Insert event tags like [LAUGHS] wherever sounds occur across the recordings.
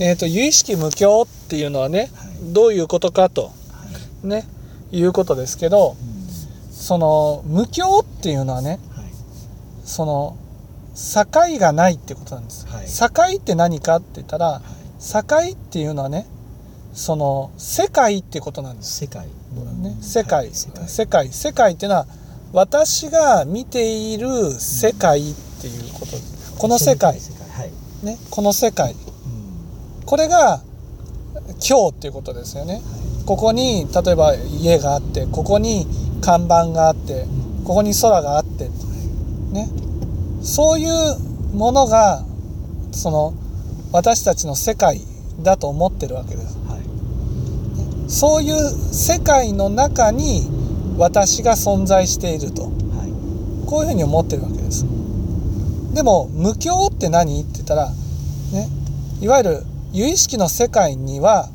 えー、と有意識無境っていうのはね、はい。どういうことかとはい。ねいうことですけどうん。その無境っていうのはねはい。その境がないってことなんです、はい。境って何かって言ったらはい。境っていうのはねその世界ってことなんです、世界。ね、世界、はい。世界。世界世界っていうのは私が見ている世界っていうこと。この世界。ねこの世界。うんこれが今日っていうことですよね。ここに例えば家があってここに看板があってうんここに空があってね。そういうものがその私たちの世界だと思ってるわけです。はい。そういう世界の中に私が存在していると。はい。こういうふうに思ってるわけです。でも無境って何？って言ったらね。いわゆる有意識の世界には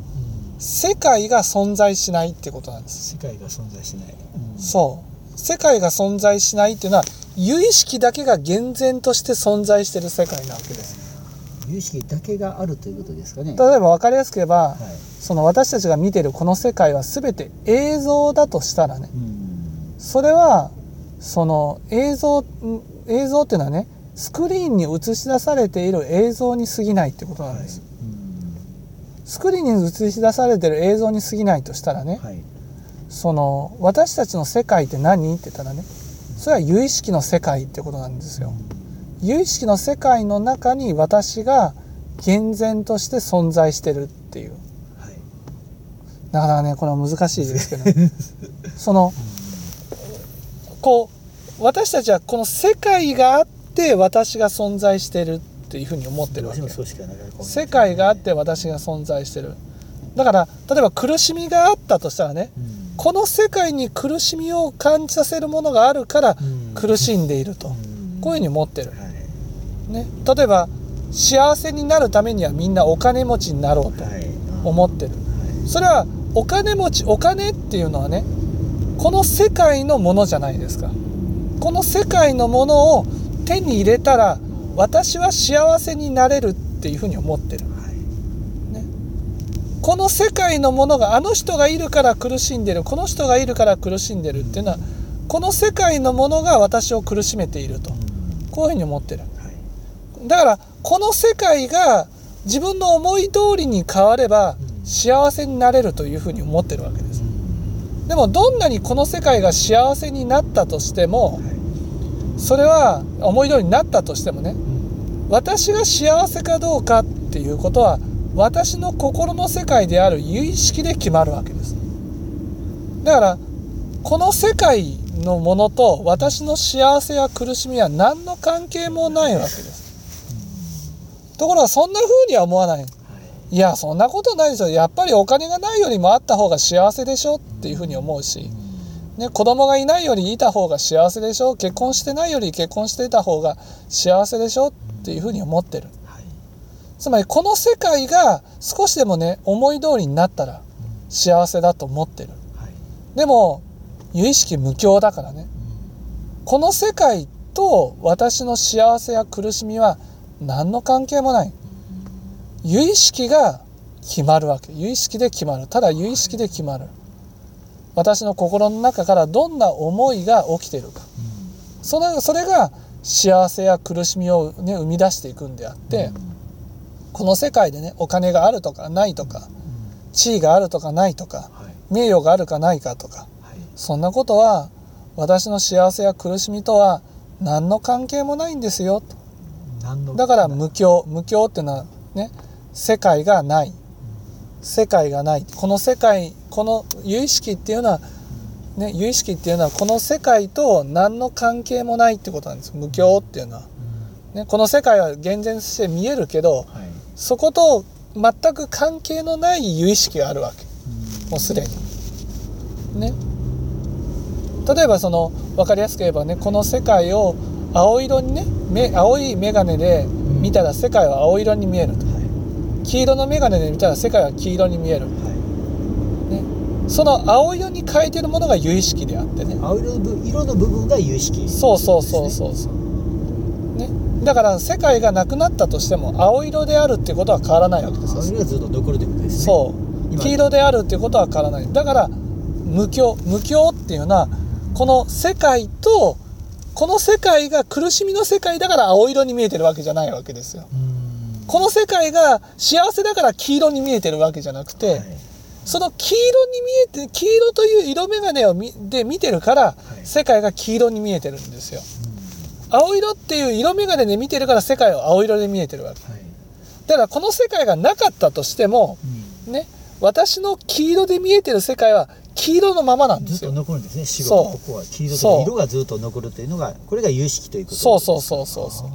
うん世界が存在しないってことなんです。世界が存在しない。うん。そう。世界が存在しないっていうのは有意識だけが厳然として存在している世界なわけです。有識だけがあるということですかね。例えば分かりやすく言えばはい。その私たちが見ているこの世界は全て映像だとしたらねうん。それはその映像ん映像っていうのはねスクリーンに映し出されている映像に過ぎないってことなんです、スクリーンに映し出されている映像に過ぎないとしたらね、はい。その私たちの世界って何？って言ったらねそれは有意識の世界ってことなんですよ。有意識の世界の中に私が厳然として存在してるっていう。はい。なかなかねこれは難しいですけど [LAUGHS] そのこう私たちはこの世界があって私が存在してる。っていうふうに思ってるわけ。世界があって私が存在してる。だから例えば苦しみがあったとしたらねうん。この世界に苦しみを感じさせるものがあるからうん。苦しんでいると。うん。こういうふうに思ってる、はい。ね、例えば幸せになるためにはみんなお金持ちになろうとはい。思ってる。はい。それはお金持ちお金っていうのはねこの世界のものじゃないですか。この世界のものを手に入れたら私は幸せになれるっていうふうに思ってる。はいこの世界のものがあの人がいるから苦しんでる。この人がいるから苦しんでるっていうのはこの世界のものが私を苦しめていると。こういうふうに思ってる。はい。だからこの世界が自分の思い通りに変わればうん。幸せになれるというふうに思ってるわけですでもどんなにこの世界が幸せになったとしてもはいそれは思い通りになったとしてもね私が幸せかどうかっていうことは私の心の世界である有意識で決まるわけです。だからこの世界のものと私の幸せや苦しみは何の関係もないわけです。ところがそんな風には思わない。いやそんなことないですよやっぱりお金がないよりもあった方が幸せでしょっていうふうに思うし、ね、子供がいないよりいた方が幸せでしょ？結婚してないより結婚していた方が幸せでしょ？っていうふうに思ってる。はい。つまりこの世界が少しでもね思い通りになったら幸せだと思ってる。はい。でも有意識無境だからね。この世界と私の幸せや苦しみは何の関係もない。有意識が決まるわけ。有意識で決まる。ただ有意識で決まる私の心の中からどんな思いが起きてるか。それそれが幸せや苦しみを、ね、生み出していくんであって、この世界でねお金があるとかないとか地位があるとかないとかはい。名誉があるかないかとかはい。そんなことは私の幸せや苦しみとは何の関係もないんですよと。だから無境無境っていうのはね世界がない世界がない。この世界この有意識っていうのはね有意識っていうのはこの世界と何の関係もないってことなんです。無境っていうのは、ね、この世界は厳然として見えるけどはい。そこと全く関係のない有意識があるわけ。もうすでに。ね。例えばその分かりやすく言えばねこの世界を青色にね目青い眼鏡で見たら世界は青色に見えると。はい黄色の眼鏡で見たら世界は黄色に見える、はい。ね、その青色に変えてるものが有意識であってね。青色の部色の部分が有識そうそうそうそうそう、ね、だから世界がなくなったとしても青色であるっていうことは変わらないわけですよ。それがずっと残るということですね。そう。今。黄色であるっていうことは変わらない。だから無境無境っていうのはこの世界とこの世界が苦しみの世界だから青色に見えてるわけじゃないわけですよ。うんこの世界が幸せだから黄色に見えてるわけじゃなくて、はい。その黄色に見えて黄色という色眼鏡を見で見てるから、い。世界が黄色に見えてるんですよ。うん。青色っていう色眼鏡で見てるから世界は青色で見えてるわけ。はい。だからこの世界がなかったとしてもうん。ね私の黄色で見えてる世界は黄色のままなんでずっとすよ残るんですね。死そう。後ここは黄色と色がずっと残るというのがこれが有識ということそうそうそうそうそう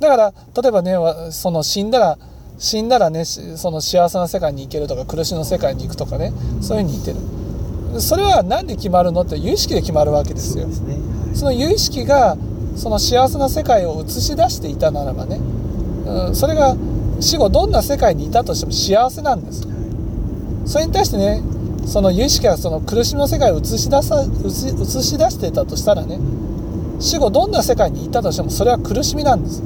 だから例えばねわその死んだら死んだらねしその幸せな世界に行けるとか苦しみの世界に行くとかねそういうふうに言ってる。それは何で決まるのって有意識で決まるわけですよ。ね。はい。その有意識がその幸せな世界を映し出していたならばね、うん、それが死後どんな世界にいたとしても幸せなんです。それに対してねその有意識がその苦しみの世界を映し出さ映し映し出していたとしたらね死後どんな世界にいたとしてもそれは苦しみなんです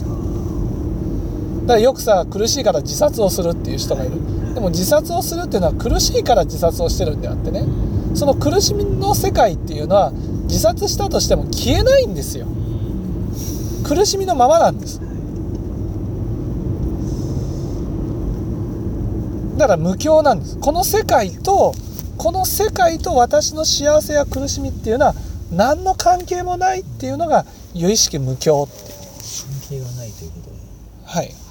だからよくさ苦しいから自殺をするっていう人がいる。でも自殺をするっていうのは苦しいから自殺をしてるんであってね。その苦しみの世界っていうのは自殺したとしても消えないんですよ。苦しみのままなんです。だから無境なんです。この世界とこの世界と私の幸せや苦しみっていうのは何の関係もないっていうのが有意識無境っていう。関係がないということではい